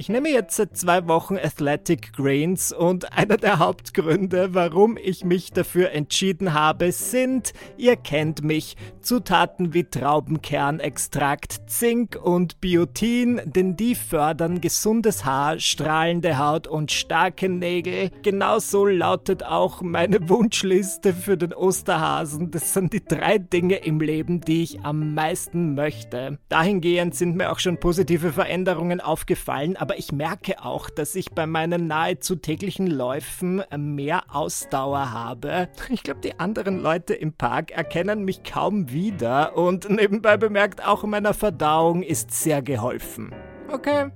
Ich nehme jetzt seit zwei Wochen Athletic Greens und einer der Hauptgründe, warum ich mich dafür entschieden habe, sind, ihr kennt mich, Zutaten wie Traubenkernextrakt, Zink und Biotin, denn die fördern gesundes Haar, strahlende Haut und starke Nägel. Genauso lautet auch meine Wunschliste für den Osterhasen. Das sind die drei Dinge im Leben, die ich am meisten möchte. Dahingehend sind mir auch schon positive Veränderungen aufgefallen, aber ich merke auch, dass ich bei meinen nahezu täglichen Läufen mehr Ausdauer habe. Ich glaube, die anderen Leute im Park erkennen mich kaum wieder und nebenbei bemerkt, auch meiner Verdauung ist sehr geholfen. Okay,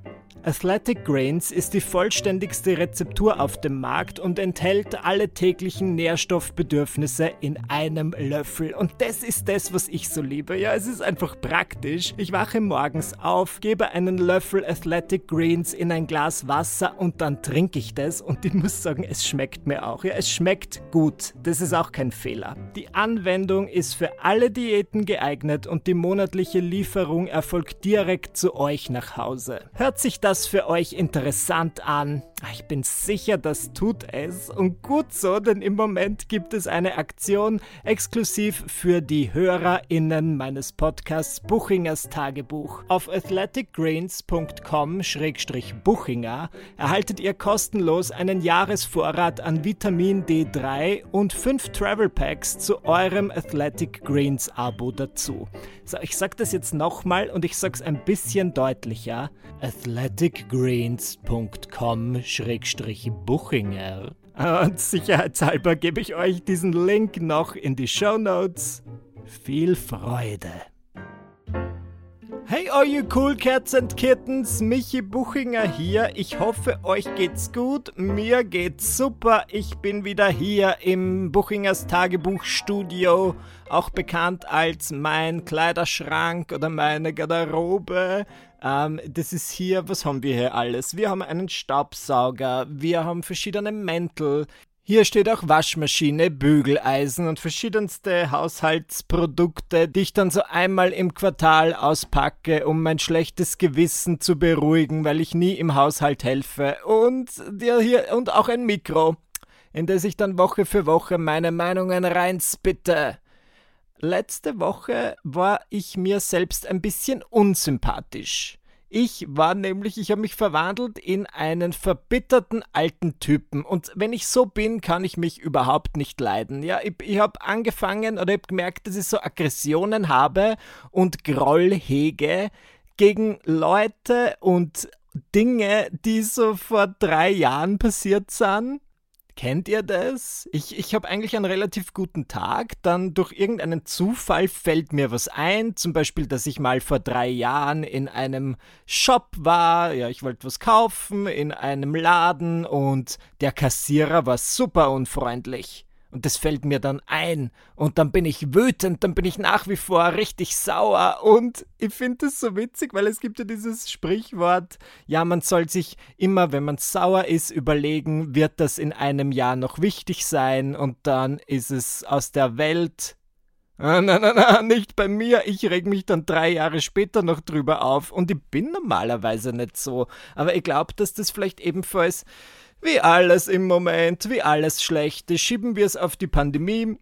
Athletic Grains ist die vollständigste Rezeptur auf dem Markt und enthält alle täglichen Nährstoffbedürfnisse in einem Löffel. Und das ist das, was ich so liebe. Ja, es ist einfach praktisch. Ich wache morgens auf, gebe einen Löffel Athletic Greens in ein Glas Wasser und dann trinke ich das. Und ich muss sagen, es schmeckt mir auch. Ja, es schmeckt gut. Das ist auch kein Fehler. Die Anwendung ist für alle Diäten geeignet und die monatliche Lieferung erfolgt direkt zu euch nach Hause. Hört sich das das für euch interessant an? Ich bin sicher, das tut es. Und gut so, denn im Moment gibt es eine Aktion exklusiv für die HörerInnen meines Podcasts Buchingers Tagebuch. Auf athleticgrains.com-buchinger erhaltet ihr kostenlos einen Jahresvorrat an Vitamin D3 und fünf Travel Packs zu eurem Athletic Greens Abo dazu. So, ich sag das jetzt nochmal und ich sag's ein bisschen deutlicher. Athletic athleticgreens.com-buchinger. Und sicherheitshalber gebe ich euch diesen Link noch in die Show Notes. Viel Freude! Hey, all you cool cats and kittens, Michi Buchinger hier. Ich hoffe, euch geht's gut. Mir geht's super. Ich bin wieder hier im Buchingers Tagebuchstudio, auch bekannt als mein Kleiderschrank oder meine Garderobe. Ähm, das ist hier, was haben wir hier alles? Wir haben einen Staubsauger, wir haben verschiedene Mäntel, hier steht auch Waschmaschine, Bügeleisen und verschiedenste Haushaltsprodukte, die ich dann so einmal im Quartal auspacke, um mein schlechtes Gewissen zu beruhigen, weil ich nie im Haushalt helfe. Und ja, hier und auch ein Mikro, in das ich dann Woche für Woche meine Meinungen reinspitte. Letzte Woche war ich mir selbst ein bisschen unsympathisch. Ich war nämlich, ich habe mich verwandelt in einen verbitterten alten Typen. Und wenn ich so bin, kann ich mich überhaupt nicht leiden. Ja, ich, ich habe angefangen oder habe gemerkt, dass ich so Aggressionen habe und Groll hege gegen Leute und Dinge, die so vor drei Jahren passiert sind. Kennt ihr das? Ich, ich habe eigentlich einen relativ guten Tag, dann durch irgendeinen Zufall fällt mir was ein, zum Beispiel, dass ich mal vor drei Jahren in einem Shop war, ja, ich wollte was kaufen, in einem Laden und der Kassierer war super unfreundlich. Und das fällt mir dann ein. Und dann bin ich wütend, dann bin ich nach wie vor richtig sauer. Und ich finde das so witzig, weil es gibt ja dieses Sprichwort, ja, man soll sich immer, wenn man sauer ist, überlegen, wird das in einem Jahr noch wichtig sein? Und dann ist es aus der Welt. Nein, nein, nein, nicht bei mir. Ich reg mich dann drei Jahre später noch drüber auf. Und ich bin normalerweise nicht so. Aber ich glaube, dass das vielleicht ebenfalls wie alles im Moment, wie alles Schlechte, schieben wir es auf die Pandemie.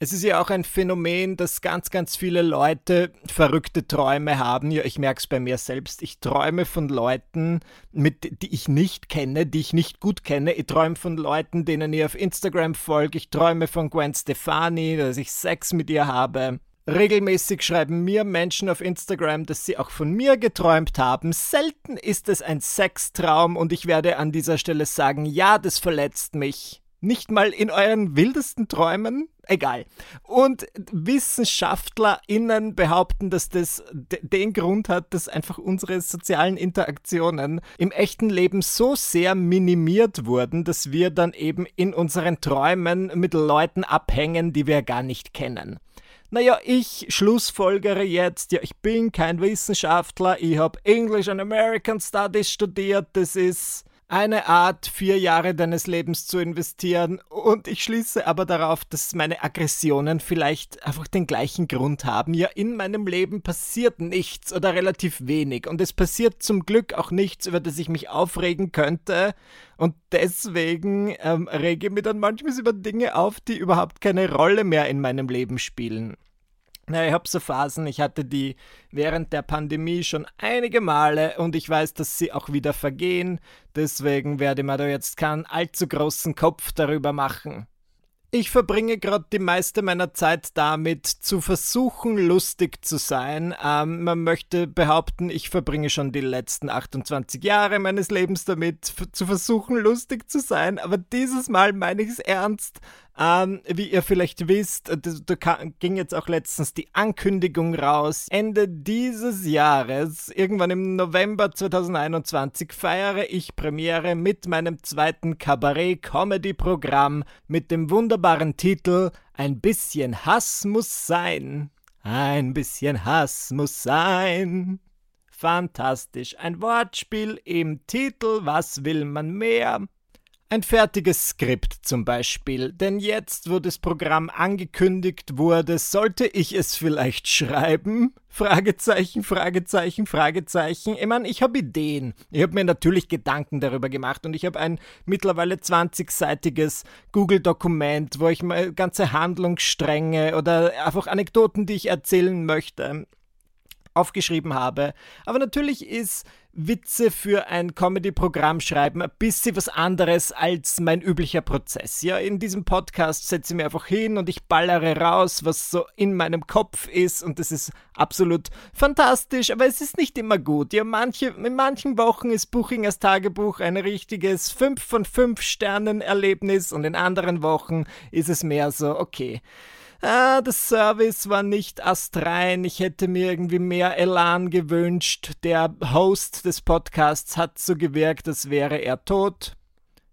Es ist ja auch ein Phänomen, dass ganz, ganz viele Leute verrückte Träume haben. Ja, ich merke es bei mir selbst. Ich träume von Leuten, mit, die ich nicht kenne, die ich nicht gut kenne. Ich träume von Leuten, denen ich auf Instagram folge. Ich träume von Gwen Stefani, dass ich Sex mit ihr habe. Regelmäßig schreiben mir Menschen auf Instagram, dass sie auch von mir geträumt haben. Selten ist es ein Sextraum und ich werde an dieser Stelle sagen, ja, das verletzt mich. Nicht mal in euren wildesten Träumen? Egal. Und WissenschaftlerInnen behaupten, dass das den Grund hat, dass einfach unsere sozialen Interaktionen im echten Leben so sehr minimiert wurden, dass wir dann eben in unseren Träumen mit Leuten abhängen, die wir gar nicht kennen. Naja, ich schlussfolgere jetzt, ja, ich bin kein Wissenschaftler, ich habe English and American Studies studiert, das ist eine Art, vier Jahre deines Lebens zu investieren. Und ich schließe aber darauf, dass meine Aggressionen vielleicht einfach den gleichen Grund haben. Ja, in meinem Leben passiert nichts oder relativ wenig. Und es passiert zum Glück auch nichts, über das ich mich aufregen könnte. Und deswegen ähm, rege ich mich dann manchmal über Dinge auf, die überhaupt keine Rolle mehr in meinem Leben spielen. Na, ich habe so Phasen, ich hatte die während der Pandemie schon einige Male und ich weiß, dass sie auch wieder vergehen. Deswegen werde ich mir da jetzt keinen allzu großen Kopf darüber machen. Ich verbringe gerade die meiste meiner Zeit damit, zu versuchen, lustig zu sein. Ähm, man möchte behaupten, ich verbringe schon die letzten 28 Jahre meines Lebens damit, zu versuchen, lustig zu sein. Aber dieses Mal meine ich es ernst. Ähm, wie ihr vielleicht wisst, da ging jetzt auch letztens die Ankündigung raus. Ende dieses Jahres, irgendwann im November 2021, feiere ich Premiere mit meinem zweiten Kabarett-Comedy-Programm mit dem wunderbaren Titel Ein bisschen Hass muss sein. Ein bisschen Hass muss sein. Fantastisch. Ein Wortspiel im Titel. Was will man mehr? Ein fertiges Skript zum Beispiel, denn jetzt, wo das Programm angekündigt wurde, sollte ich es vielleicht schreiben? Fragezeichen, Fragezeichen, Fragezeichen. Ich meine, ich habe Ideen. Ich habe mir natürlich Gedanken darüber gemacht und ich habe ein mittlerweile 20-seitiges Google-Dokument, wo ich mal ganze Handlungsstränge oder einfach Anekdoten, die ich erzählen möchte, aufgeschrieben habe. Aber natürlich ist Witze für ein Comedy-Programm schreiben ein bisschen was anderes als mein üblicher Prozess. Ja, in diesem Podcast setze ich mir einfach hin und ich ballere raus, was so in meinem Kopf ist und das ist absolut fantastisch, aber es ist nicht immer gut. Ja, manche, in manchen Wochen ist Buchingers Tagebuch ein richtiges 5 von 5 Sternen Erlebnis und in anderen Wochen ist es mehr so, okay ah, der Service war nicht astrein, ich hätte mir irgendwie mehr Elan gewünscht. Der Host des Podcasts hat so gewirkt, als wäre er tot.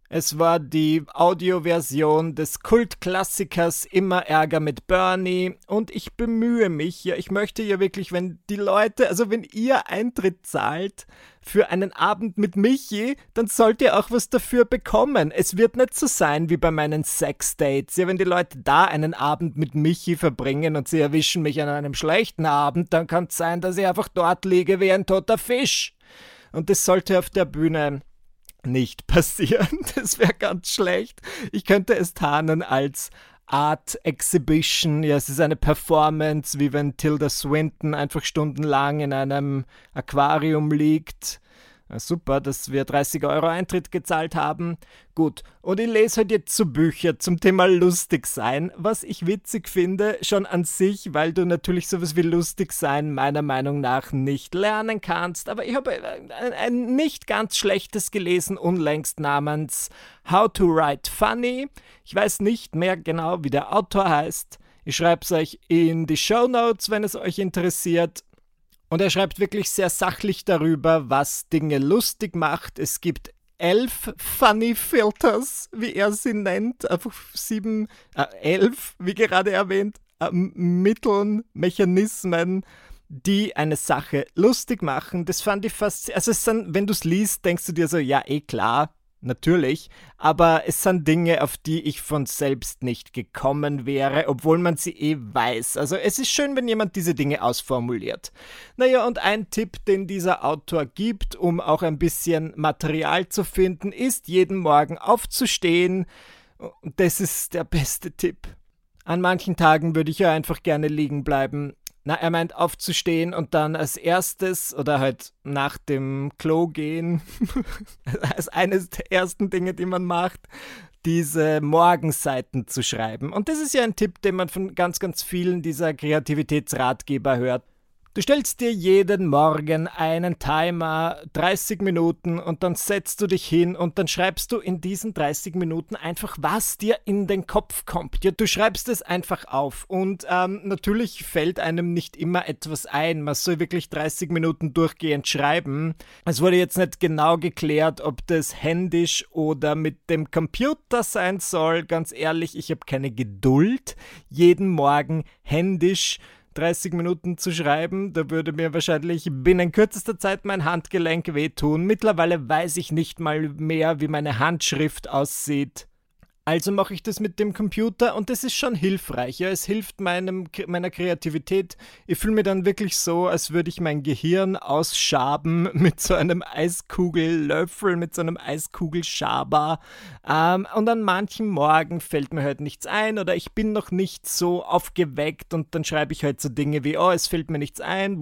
Es war die Audioversion des Kultklassikers Immer Ärger mit Bernie und ich bemühe mich ja, ich möchte ja wirklich, wenn die Leute, also wenn ihr Eintritt zahlt für einen Abend mit Michi, dann sollt ihr auch was dafür bekommen. Es wird nicht so sein wie bei meinen Sexdates. Ja, wenn die Leute da einen Abend mit Michi verbringen und sie erwischen mich an einem schlechten Abend, dann kann es sein, dass ich einfach dort liege wie ein toter Fisch. Und das sollte auf der Bühne nicht passieren. Das wäre ganz schlecht. Ich könnte es tarnen als Art Exhibition. Ja, es ist eine Performance, wie wenn Tilda Swinton einfach stundenlang in einem Aquarium liegt super, dass wir 30 Euro Eintritt gezahlt haben. Gut, und ich lese heute jetzt so Bücher zum Thema lustig sein, was ich witzig finde, schon an sich, weil du natürlich sowas wie lustig sein meiner Meinung nach nicht lernen kannst. Aber ich habe ein, ein nicht ganz schlechtes gelesen unlängst namens How to Write Funny. Ich weiß nicht mehr genau, wie der Autor heißt. Ich schreibe es euch in die Show Notes, wenn es euch interessiert. Und er schreibt wirklich sehr sachlich darüber, was Dinge lustig macht. Es gibt elf Funny Filters, wie er sie nennt. Einfach sieben, äh, elf, wie gerade erwähnt, äh, Mitteln, Mechanismen, die eine Sache lustig machen. Das fand ich fast. Also, sind, wenn du es liest, denkst du dir so, ja, eh klar, natürlich, aber es sind Dinge, auf die ich von selbst nicht gekommen wäre, obwohl man sie eh weiß. Also es ist schön, wenn jemand diese Dinge ausformuliert. Naja, und ein Tipp, den dieser Autor gibt, um auch ein bisschen Material zu finden, ist jeden Morgen aufzustehen. Das ist der beste Tipp. An manchen Tagen würde ich ja einfach gerne liegen bleiben, na, er meint aufzustehen und dann als erstes oder halt nach dem Klo gehen, als eines der ersten Dinge, die man macht, diese Morgenseiten zu schreiben. Und das ist ja ein Tipp, den man von ganz, ganz vielen dieser Kreativitätsratgeber hört. Du stellst dir jeden Morgen einen Timer, 30 Minuten, und dann setzt du dich hin und dann schreibst du in diesen 30 Minuten einfach, was dir in den Kopf kommt. Ja, du schreibst es einfach auf. Und ähm, natürlich fällt einem nicht immer etwas ein. Man soll wirklich 30 Minuten durchgehend schreiben. Es wurde jetzt nicht genau geklärt, ob das händisch oder mit dem Computer sein soll. Ganz ehrlich, ich habe keine Geduld, jeden Morgen händisch 30 Minuten zu schreiben. Da würde mir wahrscheinlich binnen kürzester Zeit mein Handgelenk wehtun. Mittlerweile weiß ich nicht mal mehr, wie meine Handschrift aussieht. Also mache ich das mit dem Computer und das ist schon hilfreich. Ja, es hilft meinem, meiner Kreativität. Ich fühle mich dann wirklich so, als würde ich mein Gehirn ausschaben mit so einem Eiskugellöffel, mit so einem Eiskugelschaber. Ähm, und an manchen Morgen fällt mir halt nichts ein oder ich bin noch nicht so aufgeweckt und dann schreibe ich halt so Dinge wie, oh, es fällt mir nichts ein.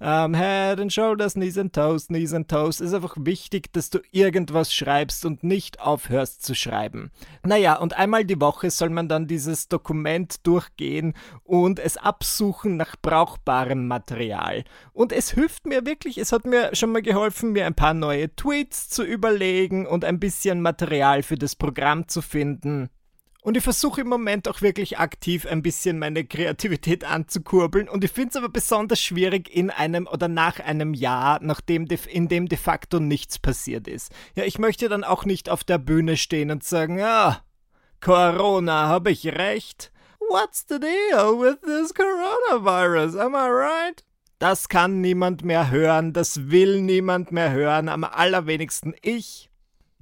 Ähm, head and shoulders, knees and toes, knees and toes. Es ist einfach wichtig, dass du irgendwas schreibst und nicht aufhörst zu schreiben. Naja, und einmal die Woche soll man dann dieses Dokument durchgehen und es absuchen nach brauchbarem Material. Und es hilft mir wirklich, es hat mir schon mal geholfen, mir ein paar neue Tweets zu überlegen und ein bisschen Material für das Programm zu finden. Und ich versuche im Moment auch wirklich aktiv ein bisschen meine Kreativität anzukurbeln. Und ich finde es aber besonders schwierig in einem oder nach einem Jahr, nachdem in dem de facto nichts passiert ist. Ja, ich möchte dann auch nicht auf der Bühne stehen und sagen, ja, Corona, habe ich recht? What's the deal with this coronavirus? Am I right? Das kann niemand mehr hören, das will niemand mehr hören, am allerwenigsten ich.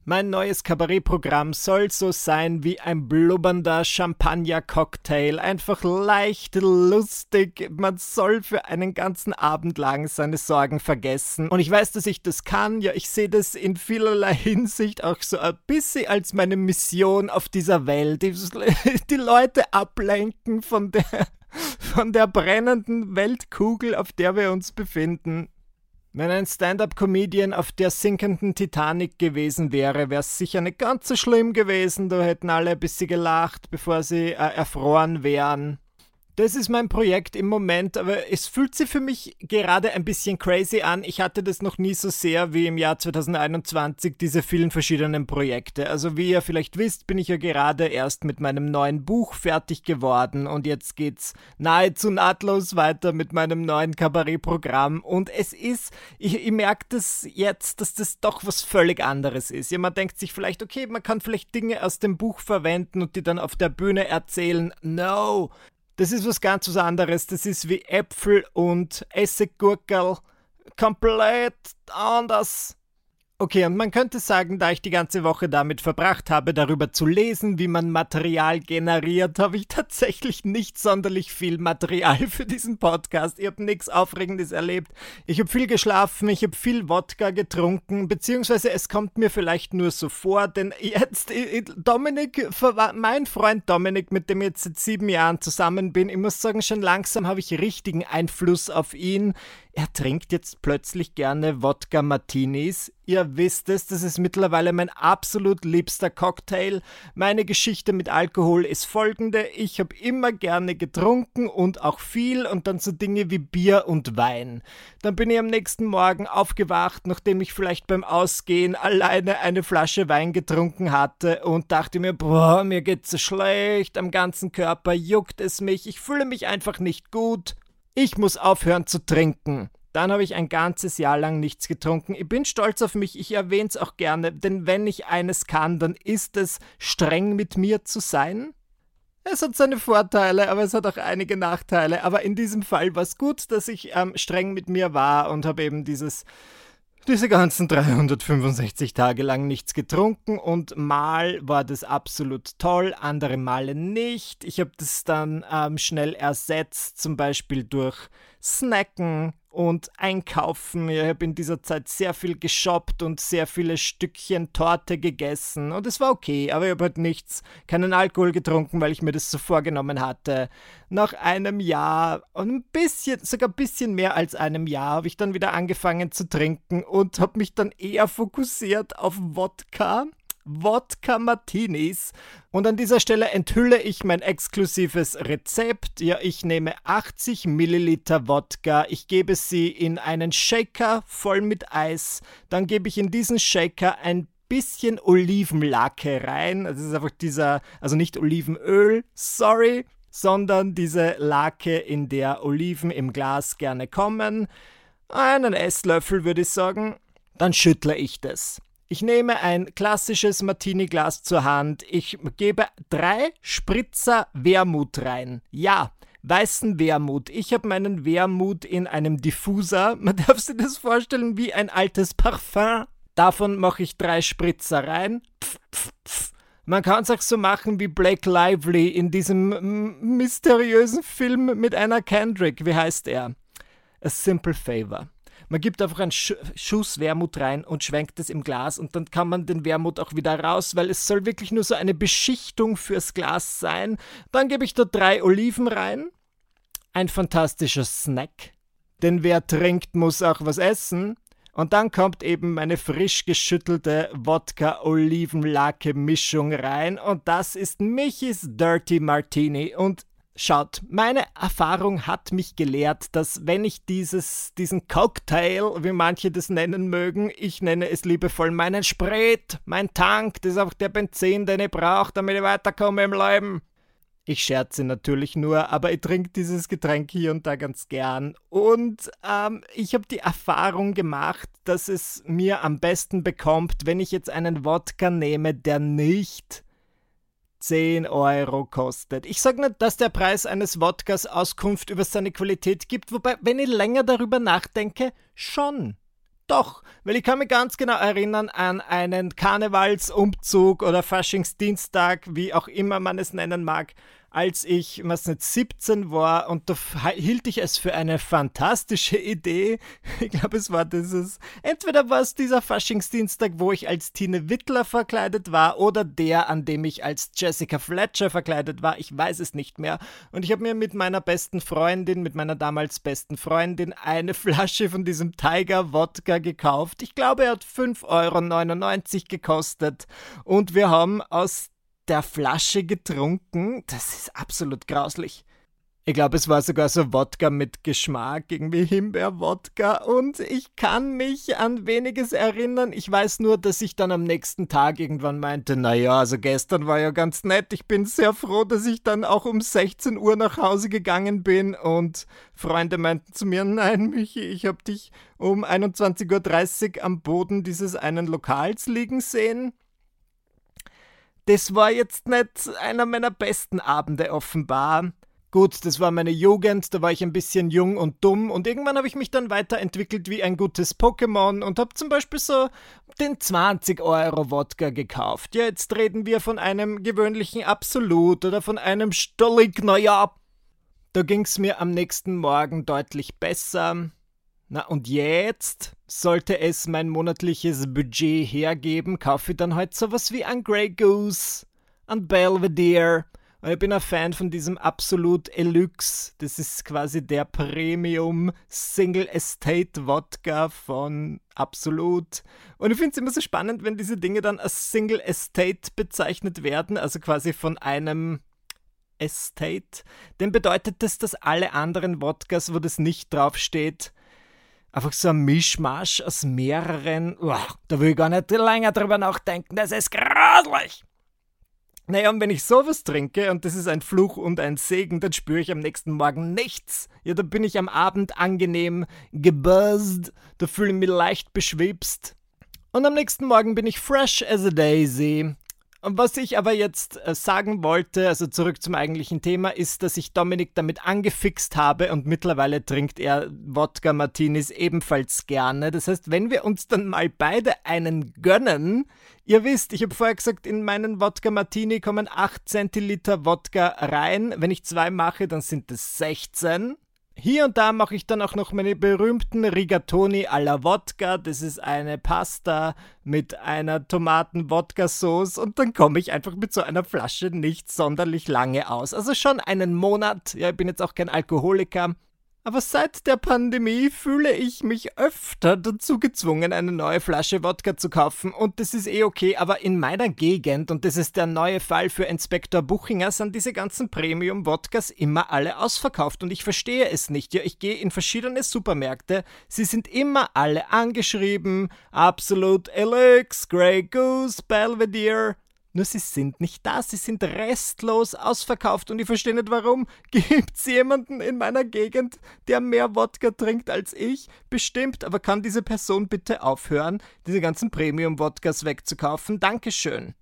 Mein neues Kabarettprogramm soll so sein wie ein blubbernder Champagner-Cocktail. Einfach leicht, lustig. Man soll für einen ganzen Abend lang seine Sorgen vergessen. Und ich weiß, dass ich das kann. Ja, ich sehe das in vielerlei Hinsicht auch so ein bisschen als meine Mission auf dieser Welt. Die, Leute ablenken von der, von der brennenden Weltkugel, auf der wir uns befinden. Wenn ein Stand-up-Comedian auf der sinkenden Titanic gewesen wäre, wäre es sicher nicht ganz so schlimm gewesen. Da hätten alle ein bisschen gelacht, bevor sie äh, erfroren wären. Das ist mein Projekt im Moment, aber es fühlt sich für mich gerade ein bisschen crazy an. Ich hatte das noch nie so sehr wie im Jahr 2021, diese vielen verschiedenen Projekte. Also wie ihr vielleicht wisst, bin ich ja gerade erst mit meinem neuen Buch fertig geworden und jetzt geht's nahezu nahtlos weiter mit meinem neuen Kabarettprogramm und es ist, ich, ich merke das jetzt, dass das doch was völlig anderes ist. Ja, man denkt sich vielleicht, okay, man kann vielleicht Dinge aus dem Buch verwenden und die dann auf der Bühne erzählen. No, das ist was ganz was anderes. Das ist wie Äpfel und Essiggurkel. Komplett anders. Okay, und man könnte sagen, da ich die ganze Woche damit verbracht habe, darüber zu lesen, wie man Material generiert, habe ich tatsächlich nicht sonderlich viel Material für diesen Podcast. Ich habe nichts Aufregendes erlebt. Ich habe viel geschlafen, ich habe viel Wodka getrunken, beziehungsweise es kommt mir vielleicht nur so vor, denn jetzt, Dominik, mein Freund Dominik, mit dem ich jetzt seit sieben Jahren zusammen bin, ich muss sagen, schon langsam habe ich richtigen Einfluss auf ihn er trinkt jetzt plötzlich gerne Wodka Martinis. Ihr wisst es, das ist mittlerweile mein absolut liebster Cocktail. Meine Geschichte mit Alkohol ist folgende. Ich habe immer gerne getrunken und auch viel und dann so Dinge wie Bier und Wein. Dann bin ich am nächsten Morgen aufgewacht, nachdem ich vielleicht beim Ausgehen alleine eine Flasche Wein getrunken hatte und dachte mir, boah, mir geht's so schlecht, am ganzen Körper juckt es mich, ich fühle mich einfach nicht gut ich muss aufhören zu trinken. Dann habe ich ein ganzes Jahr lang nichts getrunken. Ich bin stolz auf mich, ich erwähne es auch gerne, denn wenn ich eines kann, dann ist es, streng mit mir zu sein. Es hat seine Vorteile, aber es hat auch einige Nachteile. Aber in diesem Fall war es gut, dass ich ähm, streng mit mir war und habe eben dieses diese ganzen 365 Tage lang nichts getrunken und mal war das absolut toll, andere Male nicht. Ich habe das dann ähm, schnell ersetzt, zum Beispiel durch Snacken und einkaufen. Ich habe in dieser Zeit sehr viel geshoppt und sehr viele Stückchen Torte gegessen und es war okay, aber ich habe halt nichts, keinen Alkohol getrunken, weil ich mir das so vorgenommen hatte. Nach einem Jahr und ein bisschen, sogar ein bisschen mehr als einem Jahr, habe ich dann wieder angefangen zu trinken und habe mich dann eher fokussiert auf Wodka Wodka Martinis. Und an dieser Stelle enthülle ich mein exklusives Rezept. Ja, ich nehme 80 Milliliter Wodka, ich gebe sie in einen Shaker voll mit Eis, dann gebe ich in diesen Shaker ein bisschen Olivenlake rein. Also es ist einfach dieser, also nicht Olivenöl, sorry, sondern diese Lake, in der Oliven im Glas gerne kommen. Einen Esslöffel würde ich sagen. Dann schüttle ich das. Ich nehme ein klassisches Martini-Glas zur Hand. Ich gebe drei Spritzer Wermut rein. Ja, weißen Wermut. Ich habe meinen Wermut in einem Diffuser. Man darf sich das vorstellen wie ein altes Parfum. Davon mache ich drei Spritzer rein. Pff, pff, pff. Man kann es auch so machen wie Blake Lively in diesem mysteriösen Film mit einer Kendrick. Wie heißt er? A Simple Favor. Man gibt einfach einen Sch Schuss Wermut rein und schwenkt es im Glas und dann kann man den Wermut auch wieder raus, weil es soll wirklich nur so eine Beschichtung fürs Glas sein. Dann gebe ich da drei Oliven rein. Ein fantastischer Snack. Denn wer trinkt, muss auch was essen. Und dann kommt eben meine frisch geschüttelte Wodka-Olivenlake-Mischung rein. Und das ist Michis Dirty Martini. Und Schaut, meine Erfahrung hat mich gelehrt, dass wenn ich dieses, diesen Cocktail, wie manche das nennen mögen, ich nenne es liebevoll meinen Sprit, mein Tank, das ist auch der Benzin, den ich brauche, damit ich weiterkomme im Leben. Ich scherze natürlich nur, aber ich trinke dieses Getränk hier und da ganz gern. Und ähm, ich habe die Erfahrung gemacht, dass es mir am besten bekommt, wenn ich jetzt einen Wodka nehme, der nicht 10 Euro kostet. Ich sage nicht, dass der Preis eines Wodkas Auskunft über seine Qualität gibt, wobei, wenn ich länger darüber nachdenke, schon. Doch, weil ich kann mich ganz genau erinnern an einen Karnevalsumzug oder Faschingsdienstag, wie auch immer man es nennen mag, als ich, was nicht, 17 war und da hielt ich es für eine fantastische Idee. Ich glaube, es war dieses, entweder war es dieser Faschingsdienstag, wo ich als Tine Wittler verkleidet war oder der, an dem ich als Jessica Fletcher verkleidet war. Ich weiß es nicht mehr. Und ich habe mir mit meiner besten Freundin, mit meiner damals besten Freundin, eine Flasche von diesem Tiger Wodka gekauft. Ich glaube, er hat 5,99 Euro gekostet. Und wir haben aus der Flasche getrunken. Das ist absolut grauslich. Ich glaube, es war sogar so Wodka mit Geschmack, irgendwie Himbeerwodka. Und ich kann mich an weniges erinnern. Ich weiß nur, dass ich dann am nächsten Tag irgendwann meinte, naja, also gestern war ja ganz nett. Ich bin sehr froh, dass ich dann auch um 16 Uhr nach Hause gegangen bin. Und Freunde meinten zu mir, nein, Michi, ich habe dich um 21.30 Uhr am Boden dieses einen Lokals liegen sehen das war jetzt nicht einer meiner besten Abende offenbar. Gut, das war meine Jugend, da war ich ein bisschen jung und dumm und irgendwann habe ich mich dann weiterentwickelt wie ein gutes Pokémon und habe zum Beispiel so den 20 Euro Wodka gekauft. Ja, jetzt reden wir von einem gewöhnlichen Absolut oder von einem Stollig, naja. Da ging's mir am nächsten Morgen deutlich besser. Na und jetzt, sollte es mein monatliches Budget hergeben, kaufe ich dann halt sowas wie ein Grey Goose, ein Belvedere. Und ich bin ein Fan von diesem Absolut Elux. Das ist quasi der Premium Single Estate Wodka von Absolut. Und ich finde es immer so spannend, wenn diese Dinge dann als Single Estate bezeichnet werden, also quasi von einem Estate. Denn bedeutet das, dass alle anderen Wodkas, wo das nicht draufsteht, einfach so ein Mischmasch aus mehreren. Oh, da will ich gar nicht länger drüber nachdenken. Das ist grauslich. Naja, und wenn ich sowas trinke, und das ist ein Fluch und ein Segen, dann spüre ich am nächsten Morgen nichts. Ja, da bin ich am Abend angenehm gebuzzed, da fühle ich mich leicht beschwipst. Und am nächsten Morgen bin ich fresh as a daisy. Was ich aber jetzt äh, sagen wollte, also zurück zum eigentlichen Thema, ist, dass ich Dominik damit angefixt habe und mittlerweile trinkt er Wodka Martinis ebenfalls gerne. Das heißt, wenn wir uns dann mal beide einen gönnen, ihr wisst, ich habe vorher gesagt, in meinen Wodka Martini kommen 8 Zentiliter Wodka rein. Wenn ich zwei mache, dann sind es 16. Hier und da mache ich dann auch noch meine berühmten Rigatoni alla Wodka. Das ist eine Pasta mit einer Tomaten-Wodka-Sauce und dann komme ich einfach mit so einer Flasche nicht sonderlich lange aus. Also schon einen Monat. Ja, ich bin jetzt auch kein Alkoholiker. Aber seit der Pandemie fühle ich mich öfter dazu gezwungen, eine neue Flasche Wodka zu kaufen. Und das ist eh okay, aber in meiner Gegend, und das ist der neue Fall für Inspektor Buchinger, sind diese ganzen Premium-Wodkas immer alle ausverkauft. Und ich verstehe es nicht. Ja, ich gehe in verschiedene Supermärkte. Sie sind immer alle angeschrieben. Absolute Elix, Grey Goose, Belvedere. Nur sie sind nicht da, sie sind restlos ausverkauft und ich verstehe nicht warum. Gibt's jemanden in meiner Gegend, der mehr Wodka trinkt als ich? Bestimmt, aber kann diese Person bitte aufhören, diese ganzen Premium-Wodkas wegzukaufen? Dankeschön.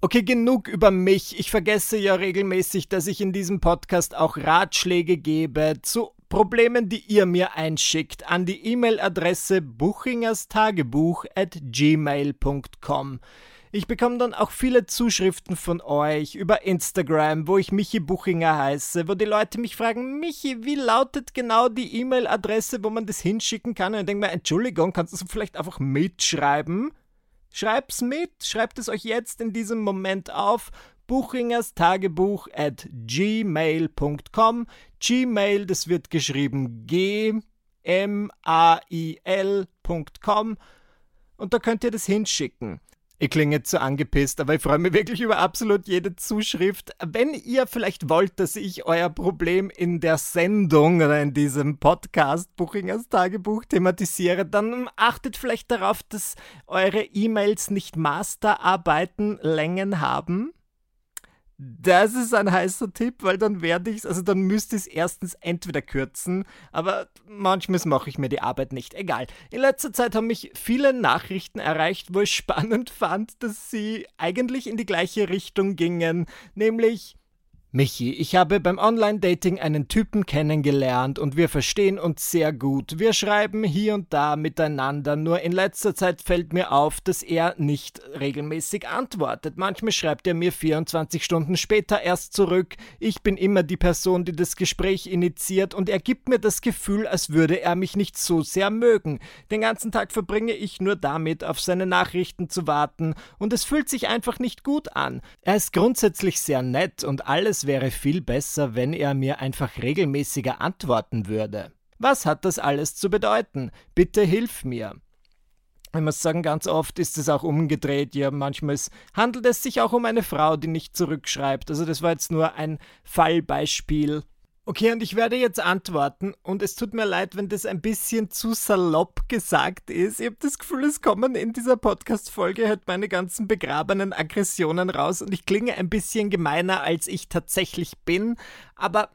Okay, genug über mich. Ich vergesse ja regelmäßig, dass ich in diesem Podcast auch Ratschläge gebe zu Problemen, die ihr mir einschickt, an die E-Mail-Adresse buchingerstagebuch at gmail.com. Ich bekomme dann auch viele Zuschriften von euch über Instagram, wo ich Michi Buchinger heiße, wo die Leute mich fragen, Michi, wie lautet genau die E-Mail-Adresse, wo man das hinschicken kann? Und ich denke mir, Entschuldigung, kannst du es vielleicht einfach mitschreiben? Schreib's mit, schreibt es euch jetzt in diesem Moment auf. Buchingers Tagebuch at gmail.com. Gmail, das wird geschrieben G M A I L.com und da könnt ihr das hinschicken. Ich klinge so angepisst, aber ich freue mich wirklich über absolut jede Zuschrift. Wenn ihr vielleicht wollt, dass ich euer Problem in der Sendung oder in diesem Podcast Buchingers Tagebuch thematisiere, dann achtet vielleicht darauf, dass eure E-Mails nicht Masterarbeiten Längen haben. Das ist ein heißer Tipp, weil dann werde ich es, also dann müsste ich es erstens entweder kürzen, aber manchmal mache ich mir die Arbeit nicht. Egal. In letzter Zeit haben mich viele Nachrichten erreicht, wo ich spannend fand, dass sie eigentlich in die gleiche Richtung gingen, nämlich Michi, ich habe beim Online-Dating einen Typen kennengelernt und wir verstehen uns sehr gut. Wir schreiben hier und da miteinander, nur in letzter Zeit fällt mir auf, dass er nicht regelmäßig antwortet. Manchmal schreibt er mir 24 Stunden später erst zurück. Ich bin immer die Person, die das Gespräch initiiert und er gibt mir das Gefühl, als würde er mich nicht so sehr mögen. Den ganzen Tag verbringe ich nur damit, auf seine Nachrichten zu warten und es fühlt sich einfach nicht gut an. Er ist grundsätzlich sehr nett und alles wäre viel besser, wenn er mir einfach regelmäßiger antworten würde. Was hat das alles zu bedeuten? Bitte hilf mir. Ich muss sagen, ganz oft ist es auch umgedreht. Ja, manchmal handelt es sich auch um eine Frau, die nicht zurückschreibt. Also das war jetzt nur ein Fallbeispiel. Okay, und ich werde jetzt antworten und es tut mir leid, wenn das ein bisschen zu salopp gesagt ist. Ich habe das Gefühl, es kommen in dieser Podcast-Folge halt meine ganzen begrabenen Aggressionen raus und ich klinge ein bisschen gemeiner, als ich tatsächlich bin. Aber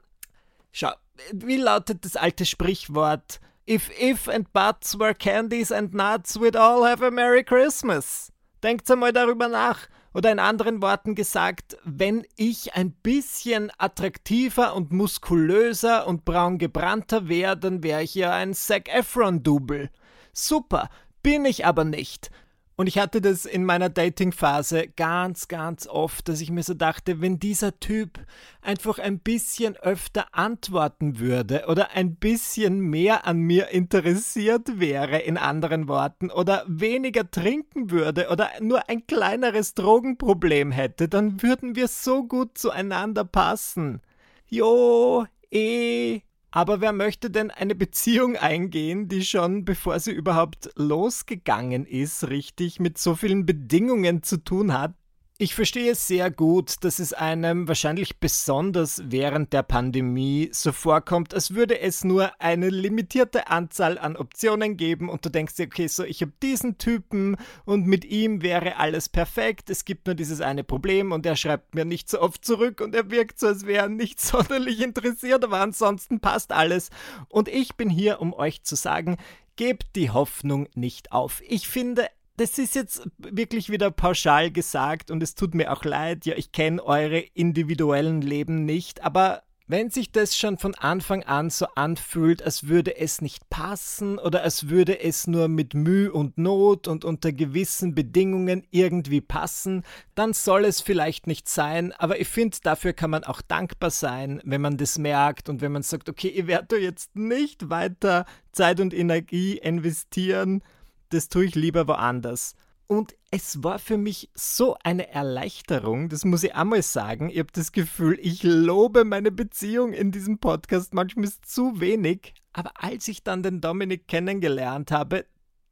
schau, wie lautet das alte Sprichwort? If if and buts were candies and nuts, we'd all have a Merry Christmas. Denkt einmal darüber nach. Oder in anderen Worten gesagt, wenn ich ein bisschen attraktiver und muskulöser und braun gebrannter wäre, dann wäre ich ja ein Zac Efron-Double. Super, bin ich aber nicht. Und ich hatte das in meiner Dating-Phase ganz, ganz oft, dass ich mir so dachte, wenn dieser Typ einfach ein bisschen öfter antworten würde oder ein bisschen mehr an mir interessiert wäre, in anderen Worten, oder weniger trinken würde oder nur ein kleineres Drogenproblem hätte, dann würden wir so gut zueinander passen. Jo, eh, aber wer möchte denn eine Beziehung eingehen, die schon, bevor sie überhaupt losgegangen ist, richtig mit so vielen Bedingungen zu tun hat, ich verstehe sehr gut, dass es einem wahrscheinlich besonders während der Pandemie so vorkommt, als würde es nur eine limitierte Anzahl an Optionen geben und du denkst dir, okay, so ich habe diesen Typen und mit ihm wäre alles perfekt, es gibt nur dieses eine Problem und er schreibt mir nicht so oft zurück und er wirkt so, als wäre er nicht sonderlich interessiert, aber ansonsten passt alles. Und ich bin hier, um euch zu sagen, Gebt die Hoffnung nicht auf. Ich finde, das ist jetzt wirklich wieder pauschal gesagt und es tut mir auch leid, ja, ich kenne eure individuellen Leben nicht, aber wenn sich das schon von Anfang an so anfühlt, als würde es nicht passen oder als würde es nur mit Mühe und Not und unter gewissen Bedingungen irgendwie passen, dann soll es vielleicht nicht sein, aber ich finde, dafür kann man auch dankbar sein, wenn man das merkt und wenn man sagt, okay, ich werde jetzt nicht weiter Zeit und Energie investieren, das tue ich lieber woanders. Und es war für mich so eine Erleichterung, das muss ich einmal sagen. Ich habe das Gefühl, ich lobe meine Beziehung in diesem Podcast manchmal ist zu wenig. Aber als ich dann den Dominik kennengelernt habe,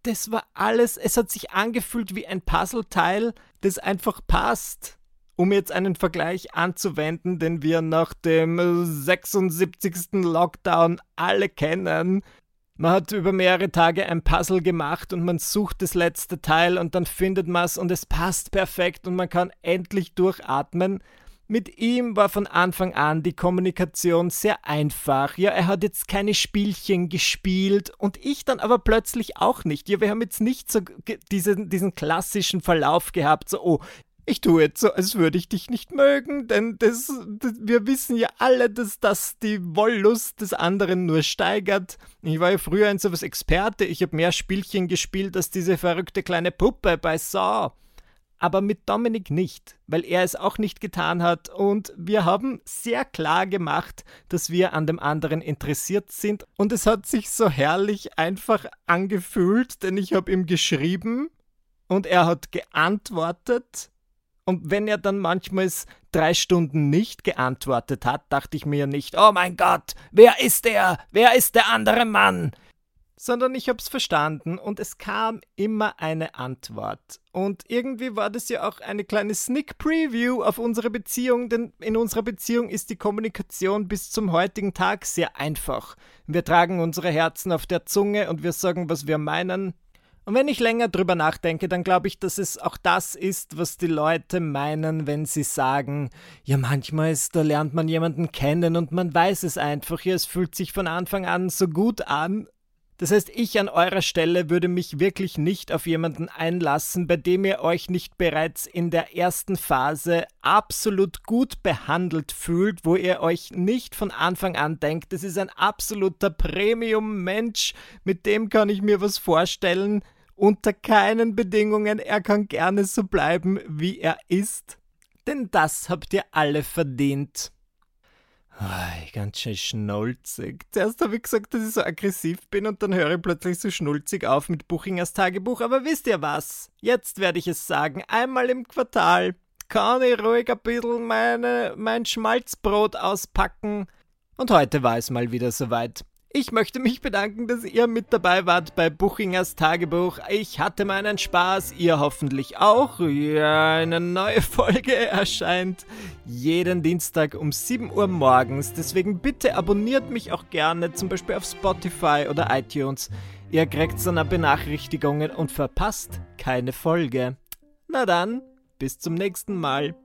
das war alles, es hat sich angefühlt wie ein Puzzleteil, das einfach passt. Um jetzt einen Vergleich anzuwenden, den wir nach dem 76. Lockdown alle kennen, man hat über mehrere Tage ein Puzzle gemacht und man sucht das letzte Teil und dann findet man es und es passt perfekt und man kann endlich durchatmen. Mit ihm war von Anfang an die Kommunikation sehr einfach. Ja, er hat jetzt keine Spielchen gespielt und ich dann aber plötzlich auch nicht. Ja, wir haben jetzt nicht so diesen, diesen klassischen Verlauf gehabt, so, oh, Ich tue jetzt so, als würde ich dich nicht mögen, denn das, das, wir wissen ja alle, dass das die Wollust des anderen nur steigert. Ich war ja früher ein sowas Experte, ich habe mehr Spielchen gespielt als diese verrückte kleine Puppe bei Saw. Aber mit Dominik nicht, weil er es auch nicht getan hat und wir haben sehr klar gemacht, dass wir an dem anderen interessiert sind und es hat sich so herrlich einfach angefühlt, denn ich habe ihm geschrieben und er hat geantwortet und wenn er dann manchmal drei Stunden nicht geantwortet hat, dachte ich mir nicht, oh mein Gott, wer ist er? Wer ist der andere Mann? Sondern ich hab's verstanden und es kam immer eine Antwort. Und irgendwie war das ja auch eine kleine Sneak Preview auf unsere Beziehung, denn in unserer Beziehung ist die Kommunikation bis zum heutigen Tag sehr einfach. Wir tragen unsere Herzen auf der Zunge und wir sagen, was wir meinen, und wenn ich länger drüber nachdenke, dann glaube ich, dass es auch das ist, was die Leute meinen, wenn sie sagen, ja, manchmal ist, da lernt man jemanden kennen und man weiß es einfach, ja, es fühlt sich von Anfang an so gut an. Das heißt, ich an eurer Stelle würde mich wirklich nicht auf jemanden einlassen, bei dem ihr euch nicht bereits in der ersten Phase absolut gut behandelt fühlt, wo ihr euch nicht von Anfang an denkt, das ist ein absoluter Premium-Mensch, mit dem kann ich mir was vorstellen, unter keinen Bedingungen, er kann gerne so bleiben, wie er ist. Denn das habt ihr alle verdient. Ganz schön schnulzig. Zuerst habe ich gesagt, dass ich so aggressiv bin und dann höre ich plötzlich so schnulzig auf mit Buchingers Tagebuch. Aber wisst ihr was? Jetzt werde ich es sagen. Einmal im Quartal kann ich ruhig ein bisschen meine, mein Schmalzbrot auspacken. Und heute war es mal wieder soweit. Ich möchte mich bedanken, dass ihr mit dabei wart bei Buchingers Tagebuch. Ich hatte meinen Spaß, ihr hoffentlich auch. Ja, eine neue Folge erscheint jeden Dienstag um 7 Uhr morgens. Deswegen bitte abonniert mich auch gerne, zum Beispiel auf Spotify oder iTunes. Ihr kriegt dann Benachrichtigungen und verpasst keine Folge. Na dann, bis zum nächsten Mal.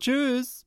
Tschüss.